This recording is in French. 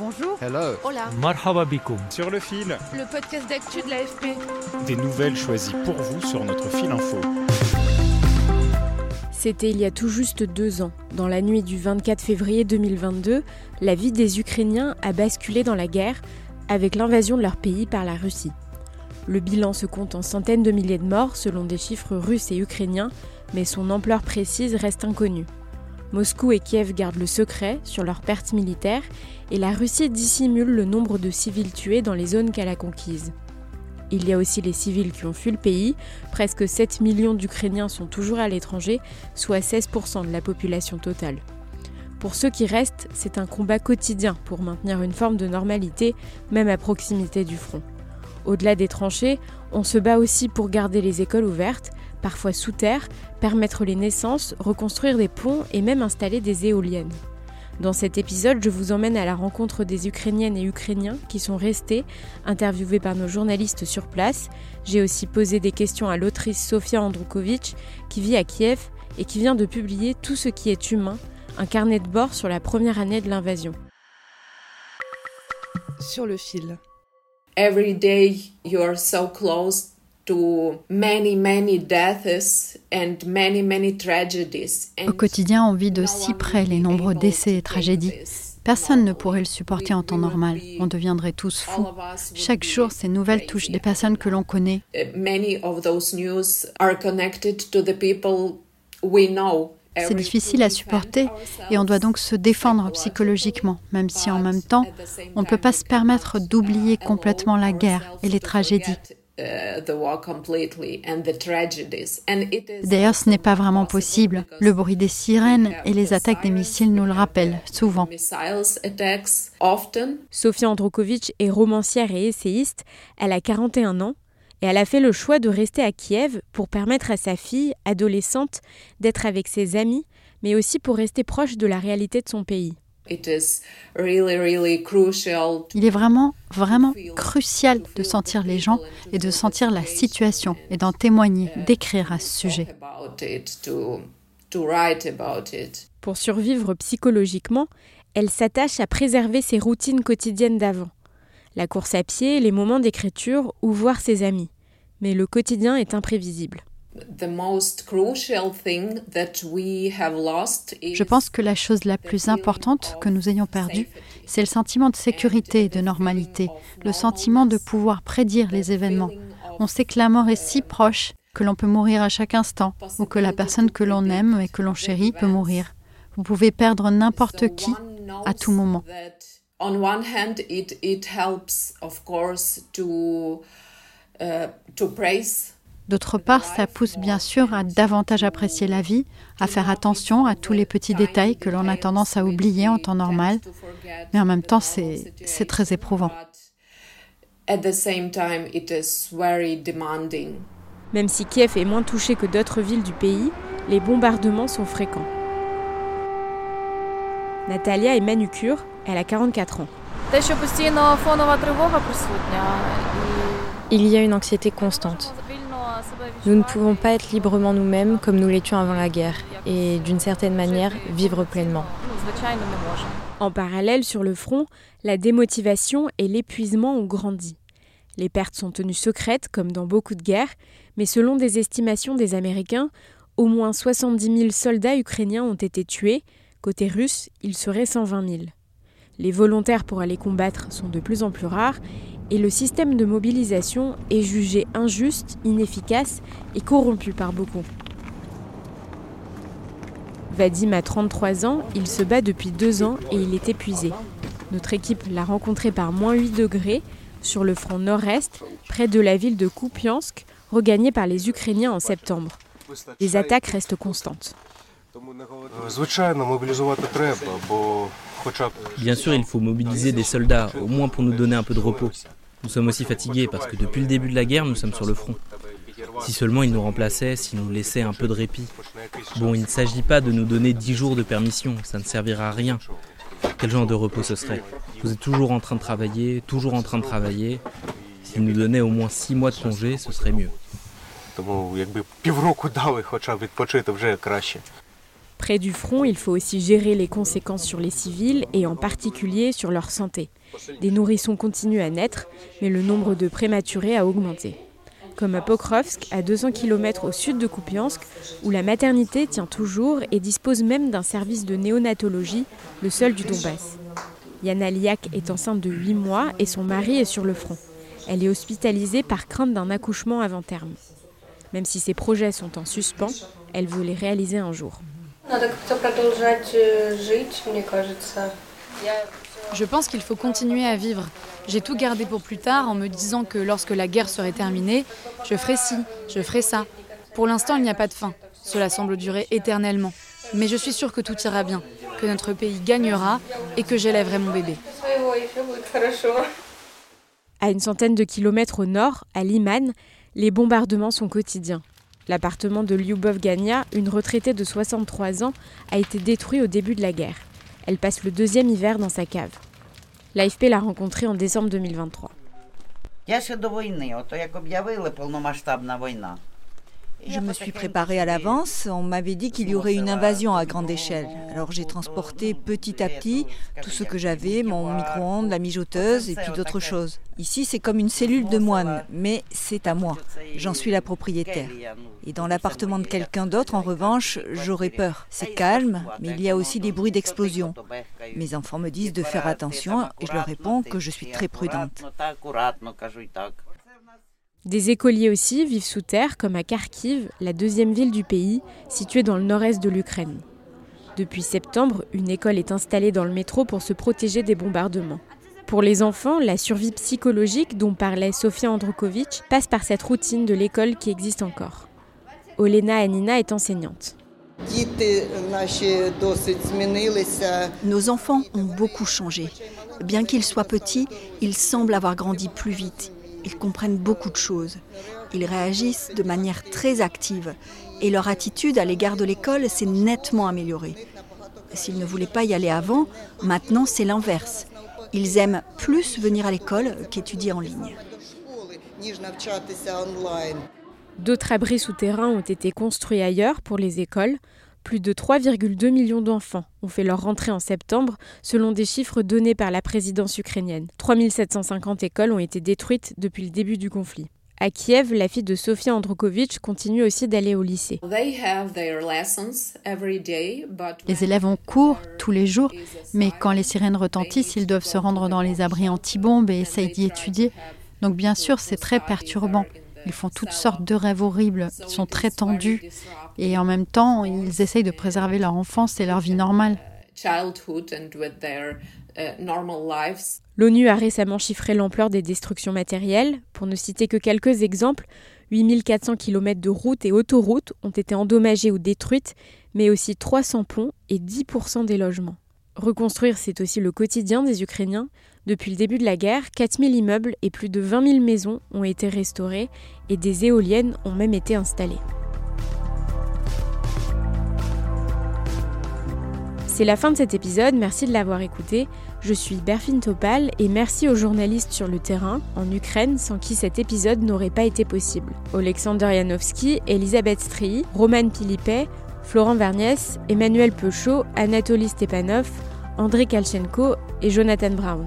Bonjour. Hello. Hola. Marhaba bikoum. Sur le fil, Le podcast d'actu de l'AFP. des nouvelles choisies pour vous sur notre fil info. C'était il y a tout juste deux ans. Dans la nuit du 24 février 2022, la vie des Ukrainiens a basculé dans la guerre avec l'invasion de leur pays par la Russie. Le bilan se compte en centaines de milliers de morts selon des chiffres russes et ukrainiens, mais son ampleur précise reste inconnue. Moscou et Kiev gardent le secret sur leurs pertes militaires et la Russie dissimule le nombre de civils tués dans les zones qu'elle a conquises. Il y a aussi les civils qui ont fui le pays. Presque 7 millions d'Ukrainiens sont toujours à l'étranger, soit 16% de la population totale. Pour ceux qui restent, c'est un combat quotidien pour maintenir une forme de normalité, même à proximité du front. Au-delà des tranchées, on se bat aussi pour garder les écoles ouvertes, parfois sous terre, permettre les naissances, reconstruire des ponts et même installer des éoliennes. Dans cet épisode, je vous emmène à la rencontre des Ukrainiennes et Ukrainiens qui sont restés, interviewés par nos journalistes sur place. J'ai aussi posé des questions à l'autrice Sofia Andrukovic, qui vit à Kiev et qui vient de publier Tout ce qui est humain, un carnet de bord sur la première année de l'invasion. Sur le fil. Every day you're so close to many many deaths and many many tragedies Au quotidien, on vit de si près les nombreux décès et tragédies. Personne ne pourrait le supporter en temps normal. On deviendrait tous fous. Chaque jour, ces nouvelles touchent des personnes que l'on connaît. Uh, C'est difficile à supporter et on doit donc se défendre psychologiquement, même si en même temps, on ne peut pas se permettre d'oublier complètement la guerre et les tragédies. uh, the war completely and the tragedies and it is D'ailleurs, ce n'est pas vraiment possible. Le bruit des sirènes et les attaques des missiles nous le rappellent souvent. Sofia Andrukovic est romancière et essayiste. Elle a 41 ans et elle a fait le choix de rester à Kiev pour permettre à sa fille, adolescente, d'être avec ses amis, mais aussi pour rester proche de la réalité de son pays. it is really really crucial Il est vraiment, vraiment crucial de sentir les gens et de sentir la situation et d'en témoigner, d'écrire à ce sujet. about it to to write about it Pour survivre psychologiquement, elle s'attache à préserver ses routines quotidiennes d'avant. La course à pied, les moments d'écriture ou voir ses amis. Mais le quotidien est imprévisible. the most crucial thing that we have lost is Je pense que la chose la plus importante que nous ayons perdue, c'est le sentiment de sécurité et de normalité, le sentiment de pouvoir prédire les événements. On sait que la mort est si proche que l'on peut mourir à chaque instant, ou que la personne que l'on aime et que l'on chérit peut mourir. Vous pouvez perdre n'importe qui à tout moment. On one hand it it helps of course to uh, to praise D'autre part, ça pousse bien sûr à davantage apprécier la vie, à faire attention à tous les petits détails que l'on a tendance à oublier en temps normal. Mais en même temps, c'est très éprouvant. at the same time it is very demanding Même si Kiev est moins touché que d'autres villes du pays, les bombardements sont fréquents. Natalia est manucure, elle a 44 ans. Il y a une anxiété constante. Nous ne pouvons pas être librement nous-mêmes comme nous l'étions avant la guerre et d'une certaine manière vivre pleinement. En parallèle, sur le front, la démotivation et l'épuisement ont grandi. Les pertes sont tenues secrètes, comme dans beaucoup de guerres, mais selon des estimations des Américains, au moins 70 000 soldats ukrainiens ont été tués, Côté russe, il serait 120 000. Les volontaires pour aller combattre sont de plus en plus rares et le système de mobilisation est jugé injuste, inefficace et corrompu par beaucoup. Vadim a 33 ans, il se bat depuis deux ans et il est épuisé. Notre équipe l'a rencontré par moins 8 degrés sur le front nord-est, près de la ville de Kupiansk, regagnée par les Ukrainiens en septembre. Les attaques restent constantes. Bien sûr, il faut mobiliser des soldats, au moins pour nous donner un peu de repos. Nous sommes aussi fatigués parce que depuis le début de la guerre, nous sommes sur le front. Si seulement ils nous remplaçaient, s'ils nous laissaient un peu de répit. Bon, il ne s'agit pas de nous donner dix jours de permission, ça ne servira à rien. Quel genre de repos ce serait? Vous êtes toujours en train de travailler, toujours en train de travailler. S'ils nous donnaient au moins six mois de congé, ce serait mieux. Près du front, il faut aussi gérer les conséquences sur les civils et en particulier sur leur santé. Des nourrissons continuent à naître, mais le nombre de prématurés a augmenté. Comme à Pokrovsk, à 200 km au sud de Kupiansk, où la maternité tient toujours et dispose même d'un service de néonatologie, le seul du Donbass. Yana Liak est enceinte de 8 mois et son mari est sur le front. Elle est hospitalisée par crainte d'un accouchement avant terme. Même si ses projets sont en suspens, elle veut les réaliser un jour. Je pense qu'il faut continuer à vivre. J'ai tout gardé pour plus tard en me disant que lorsque la guerre serait terminée, je ferai ci, je ferai ça. Pour l'instant, il n'y a pas de fin. Cela semble durer éternellement. Mais je suis sûre que tout ira bien, que notre pays gagnera et que j'élèverai mon bébé. À une centaine de kilomètres au nord, à Liman, les bombardements sont quotidiens. L'appartement de Lyubov Gania, une retraitée de 63 ans, a été détruit au début de la guerre. Elle passe le deuxième hiver dans sa cave. L'AFP l'a rencontrée en décembre 2023. Je me suis préparée à l'avance. On m'avait dit qu'il y aurait une invasion à grande échelle. Alors j'ai transporté petit à petit tout ce que j'avais, mon micro-ondes, la mijoteuse et puis d'autres choses. Ici, c'est comme une cellule de moine, mais c'est à moi. J'en suis la propriétaire. Et dans l'appartement de quelqu'un d'autre, en revanche, j'aurais peur. C'est calme, mais il y a aussi des bruits d'explosion. Mes enfants me disent de faire attention et je leur réponds que je suis très prudente. Des écoliers aussi vivent sous terre, comme à Kharkiv, la deuxième ville du pays, située dans le nord-est de l'Ukraine. Depuis septembre, une école est installée dans le métro pour se protéger des bombardements. Pour les enfants, la survie psychologique dont parlait Sofia Andrukovic passe par cette routine de l'école qui existe encore. Olena Anina est enseignante. Nos enfants ont beaucoup changé. Bien qu'ils soient petits, ils semblent avoir grandi plus vite. Ils comprennent beaucoup de choses. Ils réagissent de manière très active et leur attitude à l'égard de l'école s'est nettement améliorée. S'ils ne voulaient pas y aller avant, maintenant c'est l'inverse. Ils aiment plus venir à l'école qu'étudier en ligne. D'autres abris souterrains ont été construits ailleurs pour les écoles. Plus de 3,2 millions d'enfants ont fait leur rentrée en septembre, selon des chiffres donnés par la présidence ukrainienne. 3750 écoles ont été détruites depuis le début du conflit. À Kiev, la fille de Sofia Andrukovic continue aussi d'aller au lycée. Les élèves ont cours tous les jours, mais quand les sirènes retentissent, ils doivent se rendre dans les abris anti-bombes et essayent d'y étudier. Donc bien sûr, c'est très perturbant. Ils font toutes sortes de rêves horribles, ils sont très tendus et en même temps, ils essayent de préserver leur enfance et leur vie normale. L'ONU a récemment chiffré l'ampleur des destructions matérielles. Pour ne citer que quelques exemples, 8400 km de routes et autoroutes ont été endommagées ou détruites, mais aussi 300 ponts et 10% des logements. Reconstruire, c'est aussi le quotidien des Ukrainiens. Depuis le début de la guerre, 4000 immeubles et plus de 20 000 maisons ont été restaurées et des éoliennes ont même été installées. C'est la fin de cet épisode, merci de l'avoir écouté. Je suis Berfine Topal et merci aux journalistes sur le terrain, en Ukraine, sans qui cet épisode n'aurait pas été possible. Alexander Janowski, Elisabeth Strii, Roman Pilipet, Florent Verniès, Emmanuel Peuchot, Anatoly Stepanov, André Kalchenko et Jonathan Brown.